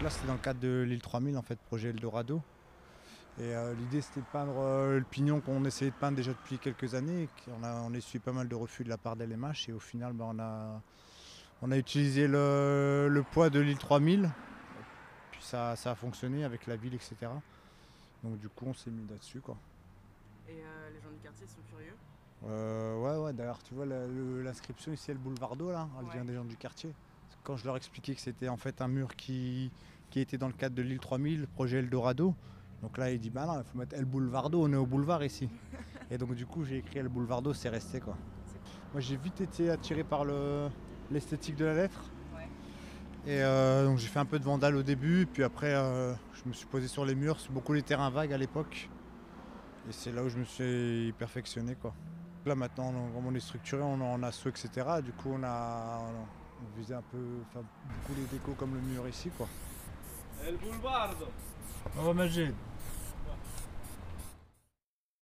Donc là, c'était dans le cadre de l'île 3000, en fait, projet Eldorado. Et euh, l'idée, c'était de peindre euh, le pignon qu'on essayait de peindre déjà depuis quelques années. On a, on a essuyé pas mal de refus de la part d'LMH. Et au final, ben, on, a, on a utilisé le, le poids de l'île 3000. Puis ça, ça a fonctionné avec la ville, etc. Donc du coup, on s'est mis là-dessus, quoi. Et euh, les gens du quartier sont curieux? Ouais, ouais, d'ailleurs, tu vois l'inscription ici, le boulevard d'eau, là, elle Ouais. vient des gens du quartier. Quand je leur expliquais que c'était en fait un mur qui, qui était dans le cadre de l'île 3000, projet Eldorado, donc là, il dit, bah non, il faut mettre El Boulevardo, on est au boulevard ici. Et donc, du coup, j'ai écrit El Boulevardo, c'est resté, quoi. Moi, j'ai vite été attiré par le- l'esthétique de la lettre. Et euh, donc, j'ai fait un peu de vandale au début, puis après, euh, je me suis posé sur les murs, c'est beaucoup les terrains vagues à l'époque. Et c'est là où je me suis perfectionné, quoi. Là maintenant, on- comme on est structuré, on en assaut, etc. Du coup, on a on visait un peu, enfin, beaucoup les décos comme le mur ici, quoi. El Boulevardo Oh Majid,